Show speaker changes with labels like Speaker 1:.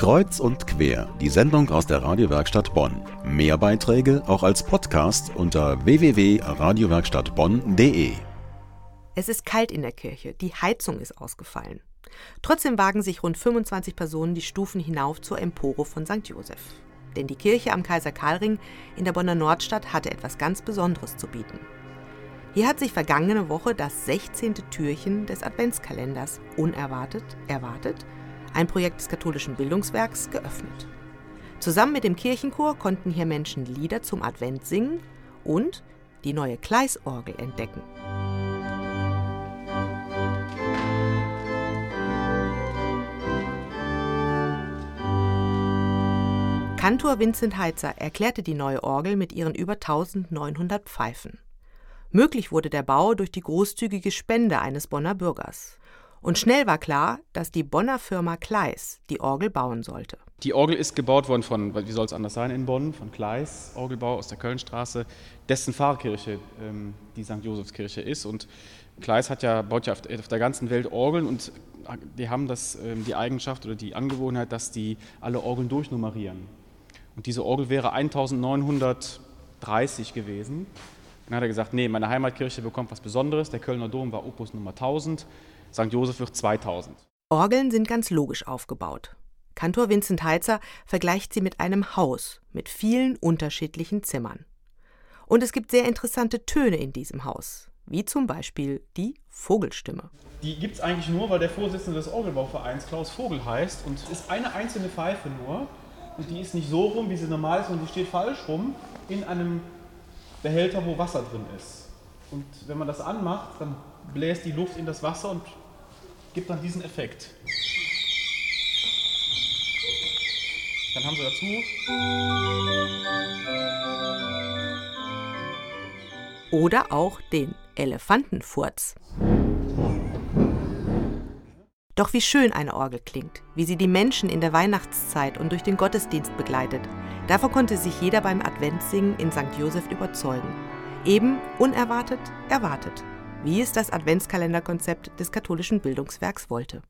Speaker 1: Kreuz und quer, die Sendung aus der Radiowerkstatt Bonn. Mehr Beiträge auch als Podcast unter www.radiowerkstattbonn.de.
Speaker 2: Es ist kalt in der Kirche, die Heizung ist ausgefallen. Trotzdem wagen sich rund 25 Personen die Stufen hinauf zur Empore von St. Josef. Denn die Kirche am Kaiser Karlring in der Bonner Nordstadt hatte etwas ganz Besonderes zu bieten. Hier hat sich vergangene Woche das 16. Türchen des Adventskalenders unerwartet, erwartet, ein Projekt des katholischen Bildungswerks, geöffnet. Zusammen mit dem Kirchenchor konnten hier Menschen Lieder zum Advent singen und die neue Kleisorgel entdecken. Kantor Vincent Heitzer erklärte die neue Orgel mit ihren über 1900 Pfeifen. Möglich wurde der Bau durch die großzügige Spende eines Bonner Bürgers. Und schnell war klar, dass die Bonner Firma Kleis die Orgel bauen sollte.
Speaker 3: Die Orgel ist gebaut worden von, wie soll es anders sein in Bonn, von Kleis, Orgelbau aus der Kölnstraße, dessen Pfarrkirche ähm, die St. Josefskirche ist. Und Kleis hat ja, baut ja auf, der ganzen Welt Orgeln und die haben das, ähm, die Eigenschaft oder die Angewohnheit, dass die alle Orgeln durchnummerieren. Und diese Orgel wäre 1930 gewesen. Dann hat er gesagt, nee, meine Heimatkirche bekommt was Besonderes. Der Kölner Dom war Opus Nummer 1000, St. Josef wird 2000.
Speaker 2: Orgeln sind ganz logisch aufgebaut. Kantor Vincent Heitzer vergleicht sie mit einem Haus mit vielen unterschiedlichen Zimmern. Und es gibt sehr interessante Töne in diesem Haus, wie zum Beispiel die Vogelstimme.
Speaker 3: Die gibt es eigentlich nur, weil der Vorsitzende des Orgelbauvereins Klaus Vogel heißt und es ist eine einzelne Pfeife nur und die ist nicht so rum, wie sie normal ist, sondern die steht falsch rum in einem Behälter, wo Wasser drin ist. Und wenn man das anmacht, dann bläst die Luft in das Wasser und gibt dann diesen Effekt. Dann haben sie
Speaker 2: dazu. Oder auch den Elefantenfurz. Doch wie schön eine Orgel klingt, wie sie die Menschen in der Weihnachtszeit und durch den Gottesdienst begleitet. Davon konnte sich jeder beim Adventssingen in St. Josef überzeugen. Eben unerwartet, erwartet, wie es das Adventskalenderkonzept des katholischen Bildungswerks wollte.